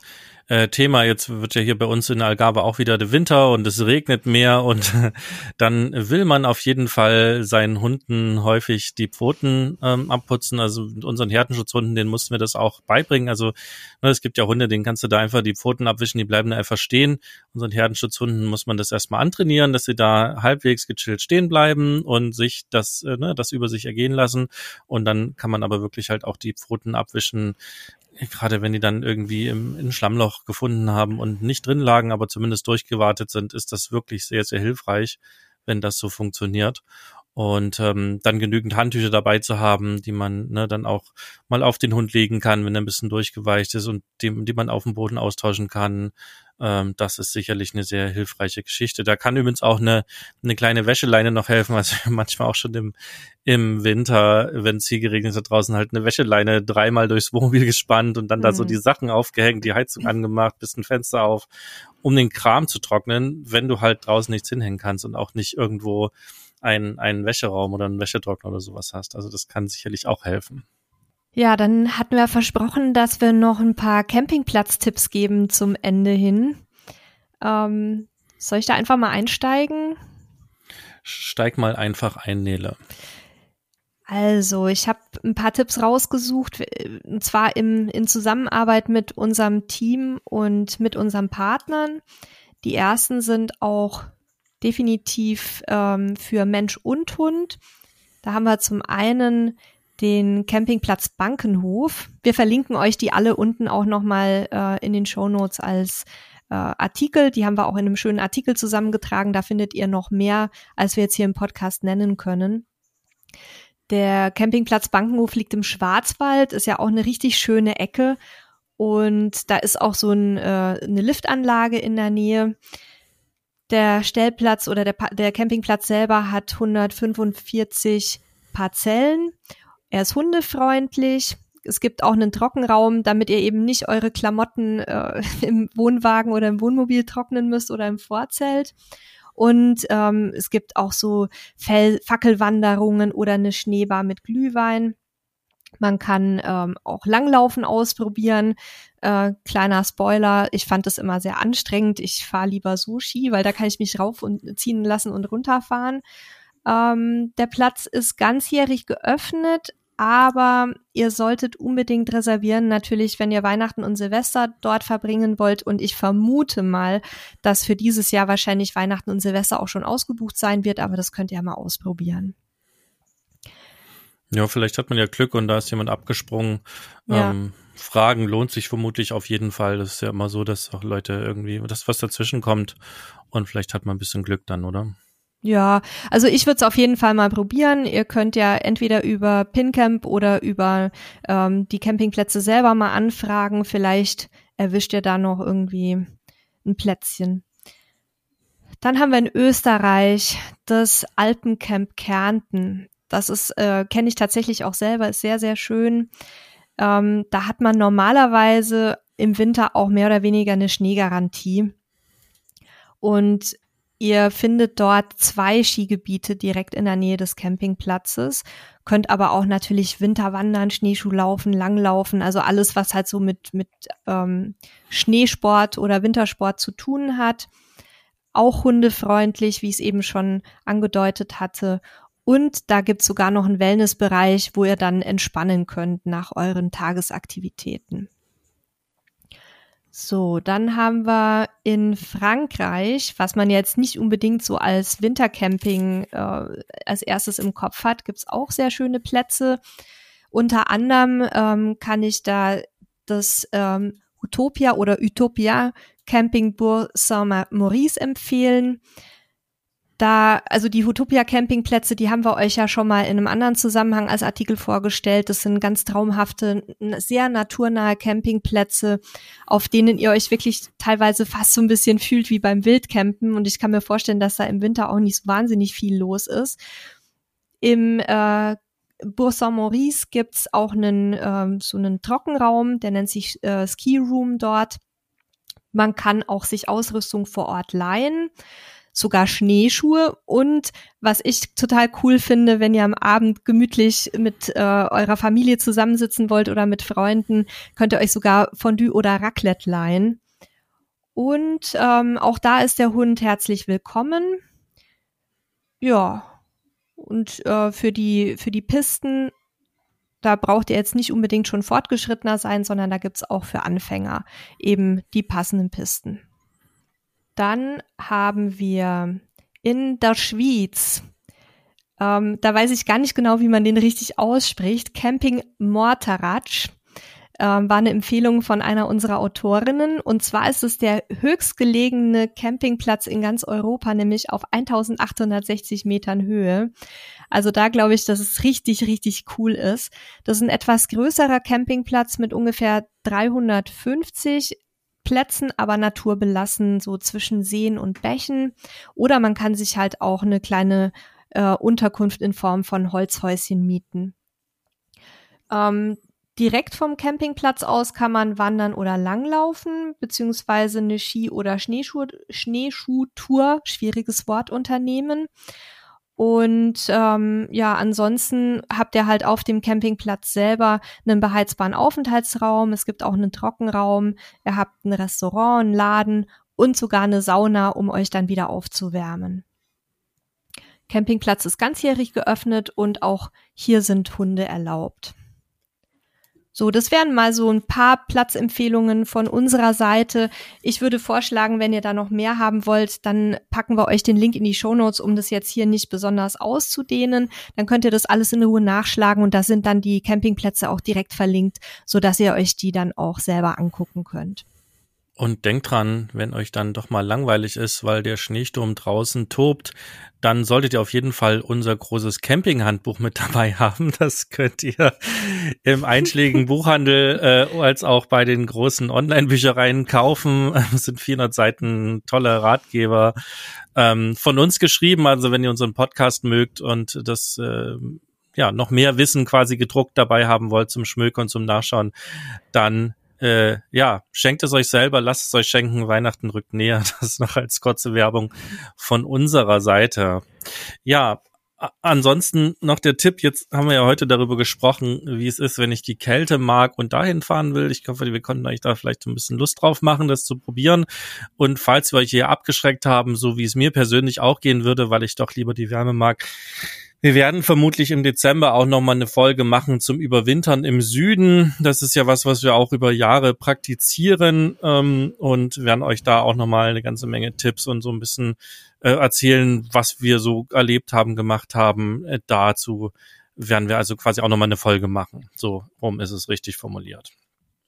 äh, Thema. Jetzt wird ja hier bei uns in Algarve auch wieder der Winter und es regnet mehr und dann will man auf jeden Fall seinen Hunden häufig die Pfoten ähm, abputzen. Also mit unseren Härtenschutzhunden, denen mussten wir das auch beibringen. Also ne, es gibt ja Hunde, denen kannst du da einfach die Pfoten abwischen, die bleiben da einfach stehen. Unseren Härtenschutzhunden muss man das erstmal antrainieren, dass sie da halbwegs gechillt stehen bleiben und sich das, äh, ne, das über sich ergehen lassen. Und dann kann man aber wirklich halt auch die Pfoten abwischen, gerade wenn die dann irgendwie im, im Schlammloch gefunden haben und nicht drin lagen, aber zumindest durchgewartet sind, ist das wirklich sehr, sehr hilfreich, wenn das so funktioniert. Und ähm, dann genügend Handtücher dabei zu haben, die man ne, dann auch mal auf den Hund legen kann, wenn er ein bisschen durchgeweicht ist und die, die man auf dem Boden austauschen kann. Ähm, das ist sicherlich eine sehr hilfreiche Geschichte. Da kann übrigens auch eine, eine kleine Wäscheleine noch helfen. Also manchmal auch schon im, im Winter, wenn es hier geregnet hat, draußen halt eine Wäscheleine dreimal durchs Wohnmobil gespannt und dann mhm. da so mhm. die Sachen aufgehängt, die Heizung angemacht, bisschen Fenster auf, um den Kram zu trocknen, wenn du halt draußen nichts hinhängen kannst und auch nicht irgendwo einen, einen Wäscheraum oder einen Wäschetrockner oder sowas hast. Also das kann sicherlich auch helfen. Ja, dann hatten wir versprochen, dass wir noch ein paar Campingplatz-Tipps geben zum Ende hin. Ähm, soll ich da einfach mal einsteigen? Steig mal einfach ein, Nele. Also, ich habe ein paar Tipps rausgesucht, und zwar im, in Zusammenarbeit mit unserem Team und mit unseren Partnern. Die ersten sind auch definitiv ähm, für Mensch und Hund. Da haben wir zum einen den Campingplatz Bankenhof. Wir verlinken euch die alle unten auch nochmal äh, in den Show Notes als äh, Artikel. Die haben wir auch in einem schönen Artikel zusammengetragen. Da findet ihr noch mehr, als wir jetzt hier im Podcast nennen können. Der Campingplatz Bankenhof liegt im Schwarzwald, ist ja auch eine richtig schöne Ecke. Und da ist auch so ein, äh, eine Liftanlage in der Nähe. Der Stellplatz oder der, der Campingplatz selber hat 145 Parzellen er ist hundefreundlich. Es gibt auch einen Trockenraum, damit ihr eben nicht eure Klamotten äh, im Wohnwagen oder im Wohnmobil trocknen müsst oder im Vorzelt. Und ähm, es gibt auch so Fell Fackelwanderungen oder eine Schneebar mit Glühwein. Man kann ähm, auch Langlaufen ausprobieren. Äh, kleiner Spoiler, ich fand das immer sehr anstrengend. Ich fahre lieber Sushi, weil da kann ich mich rauf und ziehen lassen und runterfahren. Ähm, der Platz ist ganzjährig geöffnet, aber ihr solltet unbedingt reservieren, natürlich, wenn ihr Weihnachten und Silvester dort verbringen wollt. Und ich vermute mal, dass für dieses Jahr wahrscheinlich Weihnachten und Silvester auch schon ausgebucht sein wird, aber das könnt ihr mal ausprobieren. Ja, vielleicht hat man ja Glück und da ist jemand abgesprungen. Ja. Ähm, Fragen lohnt sich vermutlich auf jeden Fall. Das ist ja immer so, dass auch Leute irgendwie, das was dazwischen kommt und vielleicht hat man ein bisschen Glück dann, oder? Ja, also ich würde es auf jeden Fall mal probieren. Ihr könnt ja entweder über PinCamp oder über ähm, die Campingplätze selber mal anfragen. Vielleicht erwischt ihr da noch irgendwie ein Plätzchen. Dann haben wir in Österreich das Alpencamp Kärnten. Das ist, äh, kenne ich tatsächlich auch selber, ist sehr, sehr schön. Ähm, da hat man normalerweise im Winter auch mehr oder weniger eine Schneegarantie. Und Ihr findet dort zwei Skigebiete direkt in der Nähe des Campingplatzes, könnt aber auch natürlich Winterwandern, Schneeschuhlaufen, Langlaufen, also alles, was halt so mit, mit ähm, Schneesport oder Wintersport zu tun hat. Auch hundefreundlich, wie ich es eben schon angedeutet hatte. Und da gibt's sogar noch einen Wellnessbereich, wo ihr dann entspannen könnt nach euren Tagesaktivitäten. So, dann haben wir in Frankreich, was man jetzt nicht unbedingt so als Wintercamping äh, als erstes im Kopf hat, gibt's auch sehr schöne Plätze. Unter anderem ähm, kann ich da das ähm, Utopia oder Utopia Camping Bourg Saint-Maurice empfehlen da, also die Utopia Campingplätze, die haben wir euch ja schon mal in einem anderen Zusammenhang als Artikel vorgestellt. Das sind ganz traumhafte, sehr naturnahe Campingplätze, auf denen ihr euch wirklich teilweise fast so ein bisschen fühlt wie beim Wildcampen. Und ich kann mir vorstellen, dass da im Winter auch nicht so wahnsinnig viel los ist. Im äh, Bourg Saint-Maurice gibt's auch einen, ähm, so einen Trockenraum, der nennt sich äh, Ski Room dort. Man kann auch sich Ausrüstung vor Ort leihen sogar Schneeschuhe und was ich total cool finde, wenn ihr am Abend gemütlich mit äh, eurer Familie zusammensitzen wollt oder mit Freunden, könnt ihr euch sogar Fondue oder Raclette leihen. Und ähm, auch da ist der Hund herzlich willkommen. Ja. Und äh, für die für die Pisten da braucht ihr jetzt nicht unbedingt schon fortgeschrittener sein, sondern da gibt's auch für Anfänger eben die passenden Pisten. Dann haben wir in der Schweiz, ähm, da weiß ich gar nicht genau, wie man den richtig ausspricht, Camping Mortaratsch ähm, war eine Empfehlung von einer unserer Autorinnen. Und zwar ist es der höchstgelegene Campingplatz in ganz Europa, nämlich auf 1860 Metern Höhe. Also da glaube ich, dass es richtig, richtig cool ist. Das ist ein etwas größerer Campingplatz mit ungefähr 350 Plätzen, aber naturbelassen, so zwischen Seen und Bächen. Oder man kann sich halt auch eine kleine äh, Unterkunft in Form von Holzhäuschen mieten. Ähm, direkt vom Campingplatz aus kann man wandern oder langlaufen, beziehungsweise eine Ski- oder Schneeschuh Schneeschuhtour, schwieriges Wort, unternehmen. Und ähm, ja, ansonsten habt ihr halt auf dem Campingplatz selber einen beheizbaren Aufenthaltsraum. Es gibt auch einen Trockenraum. Ihr habt ein Restaurant, einen Laden und sogar eine Sauna, um euch dann wieder aufzuwärmen. Campingplatz ist ganzjährig geöffnet und auch hier sind Hunde erlaubt. So, das wären mal so ein paar Platzempfehlungen von unserer Seite. Ich würde vorschlagen, wenn ihr da noch mehr haben wollt, dann packen wir euch den Link in die Show Notes, um das jetzt hier nicht besonders auszudehnen. Dann könnt ihr das alles in Ruhe nachschlagen und da sind dann die Campingplätze auch direkt verlinkt, so dass ihr euch die dann auch selber angucken könnt. Und denkt dran, wenn euch dann doch mal langweilig ist, weil der Schneesturm draußen tobt, dann solltet ihr auf jeden Fall unser großes Campinghandbuch mit dabei haben. Das könnt ihr im einschlägigen Buchhandel äh, als auch bei den großen Online-Büchereien kaufen. Es sind 400 Seiten tolle Ratgeber ähm, von uns geschrieben. Also wenn ihr unseren Podcast mögt und das äh, ja noch mehr Wissen quasi gedruckt dabei haben wollt zum Schmökern und zum Nachschauen, dann äh, ja, schenkt es euch selber, lasst es euch schenken, Weihnachten rückt näher. Das noch als kurze Werbung von unserer Seite. Ja, ansonsten noch der Tipp, jetzt haben wir ja heute darüber gesprochen, wie es ist, wenn ich die Kälte mag und dahin fahren will. Ich hoffe, wir konnten euch da vielleicht ein bisschen Lust drauf machen, das zu probieren. Und falls wir euch hier abgeschreckt haben, so wie es mir persönlich auch gehen würde, weil ich doch lieber die Wärme mag, Wir werden vermutlich im Dezember auch nochmal eine Folge machen zum Überwintern im Süden. Das ist ja was, was wir auch über Jahre praktizieren ähm, und werden euch da auch nochmal eine ganze Menge Tipps und so ein bisschen äh, erzählen, was wir so erlebt haben, gemacht haben. Äh, dazu werden wir also quasi auch nochmal eine Folge machen. So rum ist es richtig formuliert.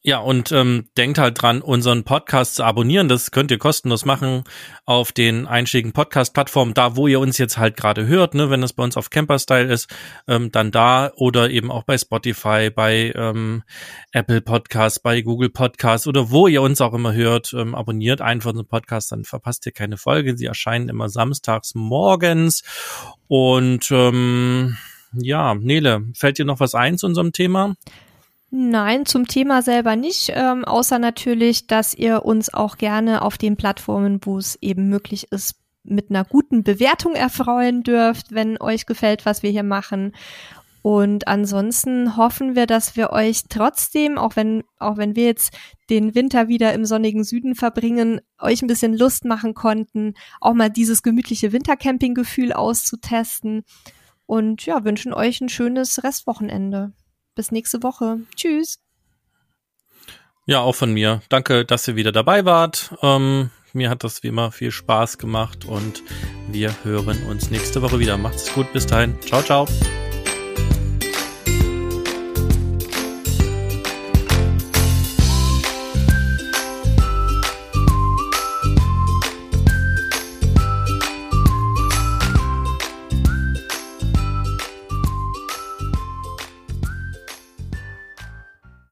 Ja, und ähm, denkt halt dran, unseren Podcast zu abonnieren. Das könnt ihr kostenlos machen auf den einschlägigen Podcast-Plattformen, da wo ihr uns jetzt halt gerade hört, ne, wenn es bei uns auf Camper-Style ist, ähm, dann da oder eben auch bei Spotify, bei ähm, Apple Podcasts, bei Google Podcasts oder wo ihr uns auch immer hört, ähm, abonniert einfach unseren Podcast, dann verpasst ihr keine Folge. Sie erscheinen immer samstags morgens. Und ähm, ja, Nele, fällt dir noch was ein zu unserem Thema? Nein, zum Thema selber nicht, ähm, außer natürlich, dass ihr uns auch gerne auf den Plattformen, wo es eben möglich ist, mit einer guten Bewertung erfreuen dürft, wenn euch gefällt, was wir hier machen. Und ansonsten hoffen wir, dass wir euch trotzdem, auch wenn, auch wenn wir jetzt den Winter wieder im sonnigen Süden verbringen, euch ein bisschen Lust machen konnten, auch mal dieses gemütliche Wintercamping-Gefühl auszutesten. Und ja, wünschen euch ein schönes Restwochenende bis nächste Woche. Tschüss. Ja, auch von mir. Danke, dass ihr wieder dabei wart. Ähm, mir hat das wie immer viel Spaß gemacht und wir hören uns nächste Woche wieder. Macht's gut, bis dahin. Ciao, ciao.